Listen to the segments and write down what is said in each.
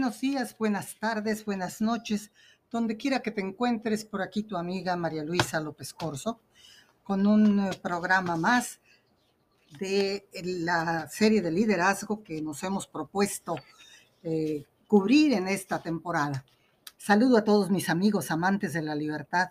Buenos días, buenas tardes, buenas noches, donde quiera que te encuentres, por aquí tu amiga María Luisa López Corso, con un eh, programa más de la serie de liderazgo que nos hemos propuesto eh, cubrir en esta temporada. Saludo a todos mis amigos amantes de la libertad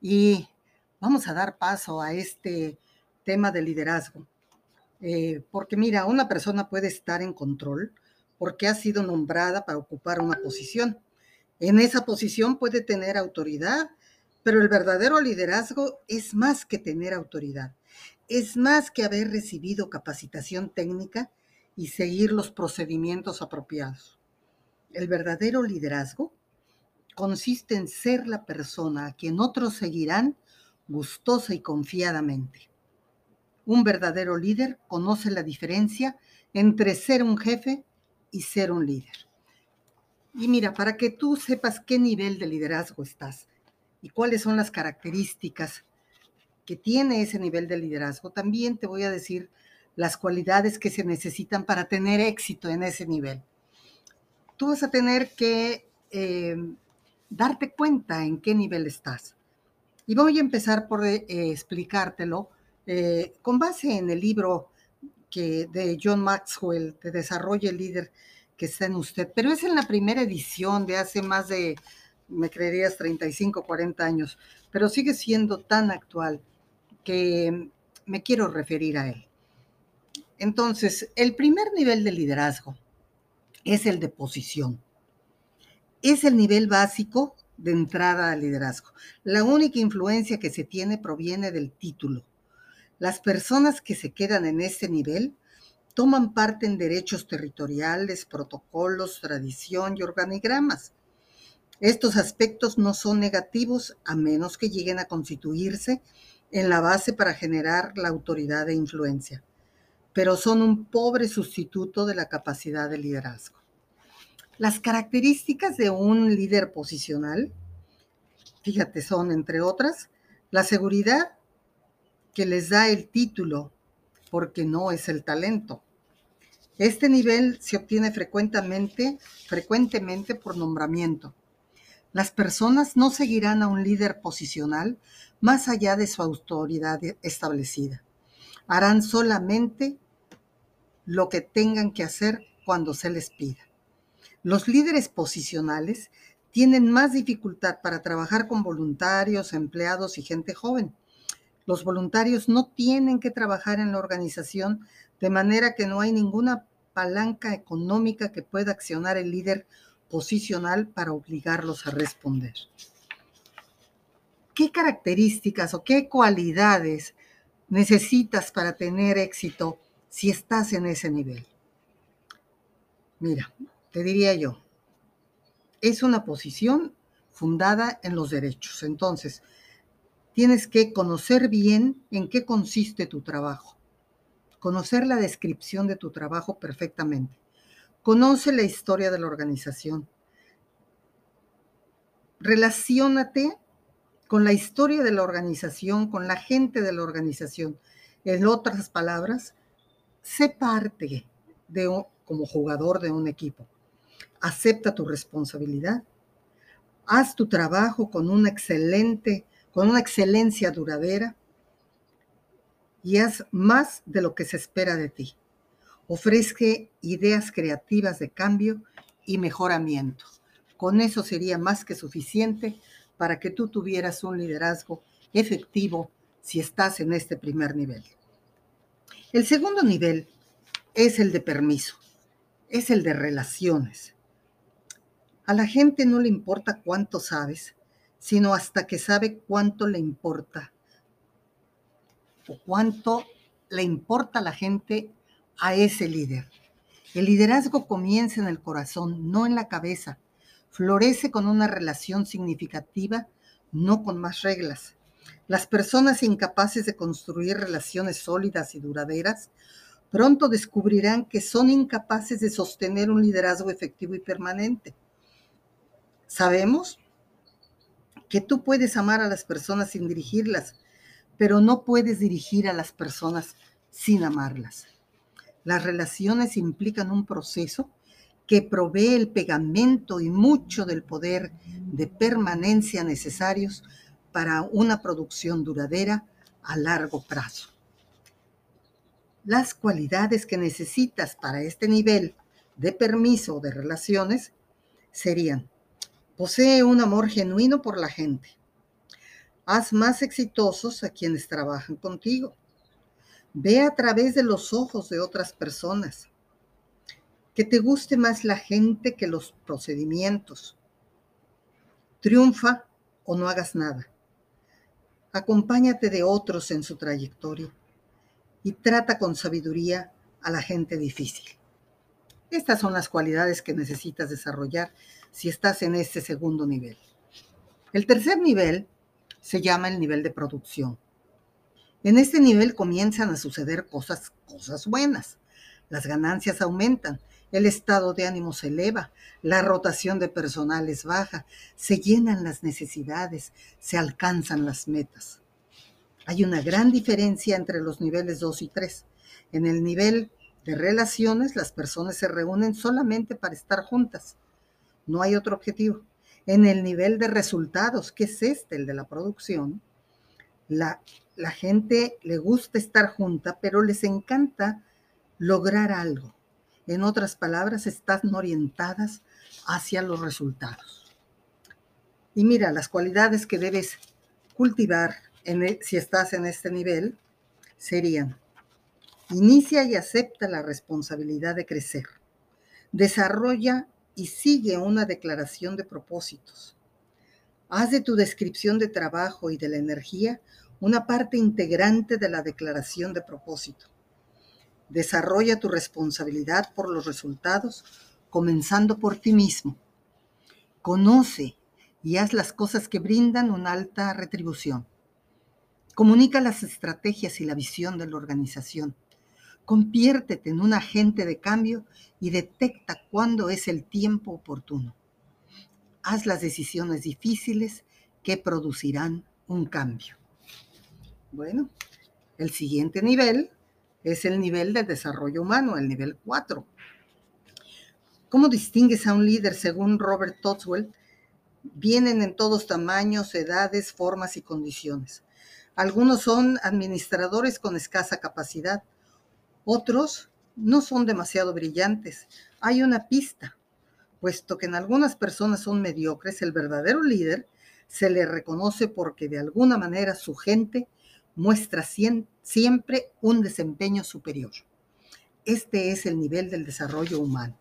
y vamos a dar paso a este tema de liderazgo. Eh, porque mira, una persona puede estar en control, porque ha sido nombrada para ocupar una posición. En esa posición puede tener autoridad, pero el verdadero liderazgo es más que tener autoridad, es más que haber recibido capacitación técnica y seguir los procedimientos apropiados. El verdadero liderazgo consiste en ser la persona a quien otros seguirán gustosa y confiadamente. Un verdadero líder conoce la diferencia entre ser un jefe y ser un líder. Y mira, para que tú sepas qué nivel de liderazgo estás y cuáles son las características que tiene ese nivel de liderazgo, también te voy a decir las cualidades que se necesitan para tener éxito en ese nivel. Tú vas a tener que eh, darte cuenta en qué nivel estás. Y voy a empezar por eh, explicártelo eh, con base en el libro que de John Maxwell, de Desarrollo el Líder que está en usted, pero es en la primera edición de hace más de, me creerías, 35, 40 años, pero sigue siendo tan actual que me quiero referir a él. Entonces, el primer nivel de liderazgo es el de posición. Es el nivel básico de entrada al liderazgo. La única influencia que se tiene proviene del título. Las personas que se quedan en ese nivel toman parte en derechos territoriales, protocolos, tradición y organigramas. Estos aspectos no son negativos a menos que lleguen a constituirse en la base para generar la autoridad e influencia, pero son un pobre sustituto de la capacidad de liderazgo. Las características de un líder posicional, fíjate, son entre otras, la seguridad, que les da el título porque no es el talento. Este nivel se obtiene frecuentemente, frecuentemente por nombramiento. Las personas no seguirán a un líder posicional más allá de su autoridad establecida. Harán solamente lo que tengan que hacer cuando se les pida. Los líderes posicionales tienen más dificultad para trabajar con voluntarios, empleados y gente joven los voluntarios no tienen que trabajar en la organización de manera que no hay ninguna palanca económica que pueda accionar el líder posicional para obligarlos a responder. ¿Qué características o qué cualidades necesitas para tener éxito si estás en ese nivel? Mira, te diría yo, es una posición fundada en los derechos. Entonces, tienes que conocer bien en qué consiste tu trabajo, conocer la descripción de tu trabajo perfectamente. Conoce la historia de la organización. Relaciónate con la historia de la organización, con la gente de la organización. En otras palabras, sé parte de como jugador de un equipo. Acepta tu responsabilidad. Haz tu trabajo con una excelente con una excelencia duradera y haz más de lo que se espera de ti. Ofrezca ideas creativas de cambio y mejoramiento. Con eso sería más que suficiente para que tú tuvieras un liderazgo efectivo si estás en este primer nivel. El segundo nivel es el de permiso, es el de relaciones. A la gente no le importa cuánto sabes, sino hasta que sabe cuánto le importa o cuánto le importa a la gente a ese líder. El liderazgo comienza en el corazón, no en la cabeza. Florece con una relación significativa, no con más reglas. Las personas incapaces de construir relaciones sólidas y duraderas pronto descubrirán que son incapaces de sostener un liderazgo efectivo y permanente. Sabemos que tú puedes amar a las personas sin dirigirlas, pero no puedes dirigir a las personas sin amarlas. Las relaciones implican un proceso que provee el pegamento y mucho del poder de permanencia necesarios para una producción duradera a largo plazo. Las cualidades que necesitas para este nivel de permiso de relaciones serían, posee un amor genuino por la gente, haz más exitosos a quienes trabajan contigo, ve a través de los ojos de otras personas, que te guste más la gente que los procedimientos, triunfa o no hagas nada, acompáñate de otros en su trayectoria y trata con sabiduría a la gente difícil. Estas son las cualidades que necesitas desarrollar si estás en este segundo nivel. El tercer nivel se llama el nivel de producción. En este nivel comienzan a suceder cosas, cosas buenas. Las ganancias aumentan, el estado de ánimo se eleva, la rotación de personal es baja, se llenan las necesidades, se alcanzan las metas. Hay una gran diferencia entre los niveles 2 y 3. En el nivel de relaciones, las personas se reúnen solamente para estar juntas. No hay otro objetivo. En el nivel de resultados, que es este, el de la producción, la, la gente le gusta estar junta, pero les encanta lograr algo. En otras palabras, están orientadas hacia los resultados. Y mira, las cualidades que debes cultivar e, si estás en este nivel serían Inicia y acepta la responsabilidad de crecer. Desarrolla y sigue una declaración de propósitos. Haz de tu descripción de trabajo y de la energía una parte integrante de la declaración de propósito. Desarrolla tu responsabilidad por los resultados, comenzando por ti mismo. Conoce y haz las cosas que brindan una alta retribución. Comunica las estrategias y la visión de la organización Conviértete en un agente de cambio y detecta cuándo es el tiempo oportuno. Haz las decisiones difíciles que producirán un cambio. Bueno, el siguiente nivel es el nivel de desarrollo humano, el nivel 4. ¿Cómo distingues a un líder según Robert Totswell? Vienen en todos tamaños, edades, formas y condiciones. Algunos son administradores con escasa capacidad, otros no son demasiado brillantes. Hay una pista, puesto que en algunas personas son mediocres, el verdadero líder se le reconoce porque de alguna manera su gente muestra siempre un desempeño superior. Este es el nivel del desarrollo humano.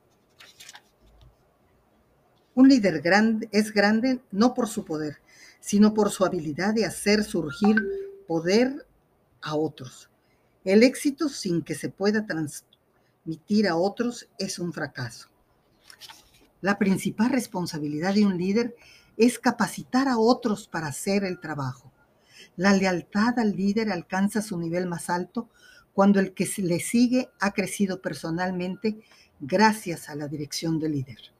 Un líder grande es grande no por su poder, sino por su habilidad de hacer surgir poder a otros. El éxito sin que se pueda transmitir a otros es un fracaso. La principal responsabilidad de un líder es capacitar a otros para hacer el trabajo. La lealtad al líder alcanza su nivel más alto cuando el que le sigue ha crecido personalmente gracias a la dirección del líder.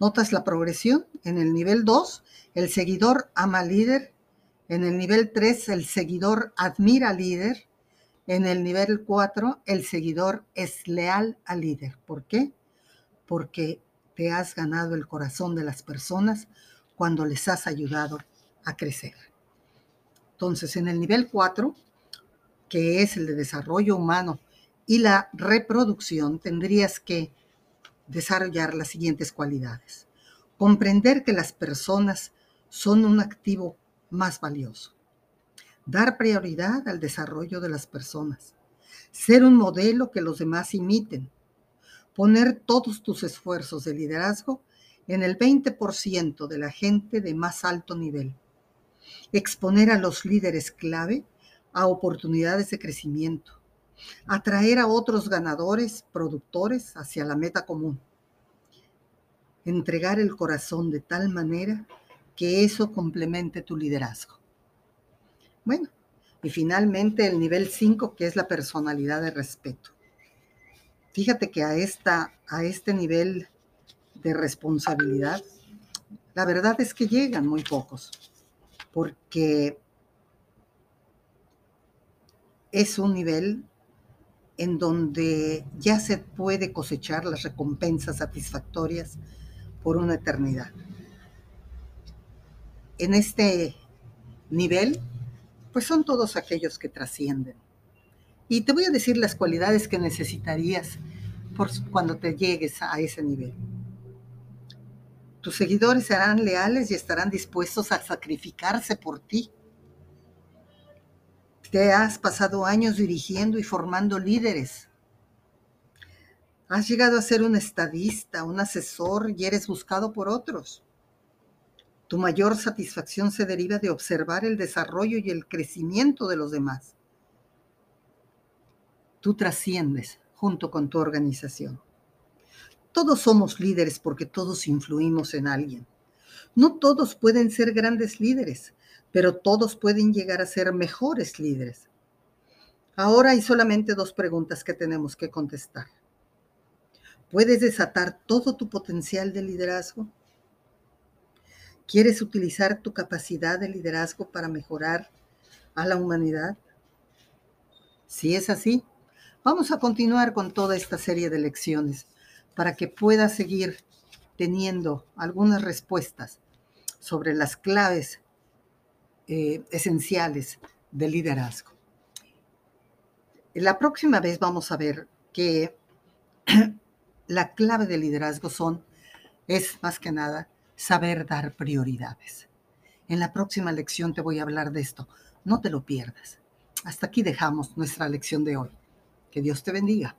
¿Notas la progresión? En el nivel 2, el seguidor ama al líder en el nivel 3, el seguidor admira al líder. En el nivel 4, el seguidor es leal al líder. ¿Por qué? Porque te has ganado el corazón de las personas cuando les has ayudado a crecer. Entonces, en el nivel 4, que es el de desarrollo humano y la reproducción, tendrías que desarrollar las siguientes cualidades. Comprender que las personas son un activo más valioso. Dar prioridad al desarrollo de las personas. Ser un modelo que los demás imiten. Poner todos tus esfuerzos de liderazgo en el 20% de la gente de más alto nivel. Exponer a los líderes clave a oportunidades de crecimiento. Atraer a otros ganadores, productores hacia la meta común. Entregar el corazón de tal manera que eso complemente tu liderazgo. Bueno, y finalmente el nivel 5, que es la personalidad de respeto. Fíjate que a, esta, a este nivel de responsabilidad, la verdad es que llegan muy pocos, porque es un nivel en donde ya se puede cosechar las recompensas satisfactorias por una eternidad. En este nivel, pues son todos aquellos que trascienden. Y te voy a decir las cualidades que necesitarías cuando te llegues a ese nivel. Tus seguidores serán leales y estarán dispuestos a sacrificarse por ti. Te has pasado años dirigiendo y formando líderes. Has llegado a ser un estadista, un asesor y eres buscado por otros. Tu mayor satisfacción se deriva de observar el desarrollo y el crecimiento de los demás. Tú trasciendes junto con tu organización. Todos somos líderes porque todos influimos en alguien. No todos pueden ser grandes líderes, pero todos pueden llegar a ser mejores líderes. Ahora hay solamente dos preguntas que tenemos que contestar. ¿Puedes desatar todo tu potencial de liderazgo? ¿Quieres utilizar tu capacidad de liderazgo para mejorar a la humanidad? Si es así, vamos a continuar con toda esta serie de lecciones para que puedas seguir teniendo algunas respuestas sobre las claves eh, esenciales del liderazgo. La próxima vez vamos a ver que la clave del liderazgo son, es más que nada, saber dar prioridades. En la próxima lección te voy a hablar de esto. No te lo pierdas. Hasta aquí dejamos nuestra lección de hoy. Que Dios te bendiga.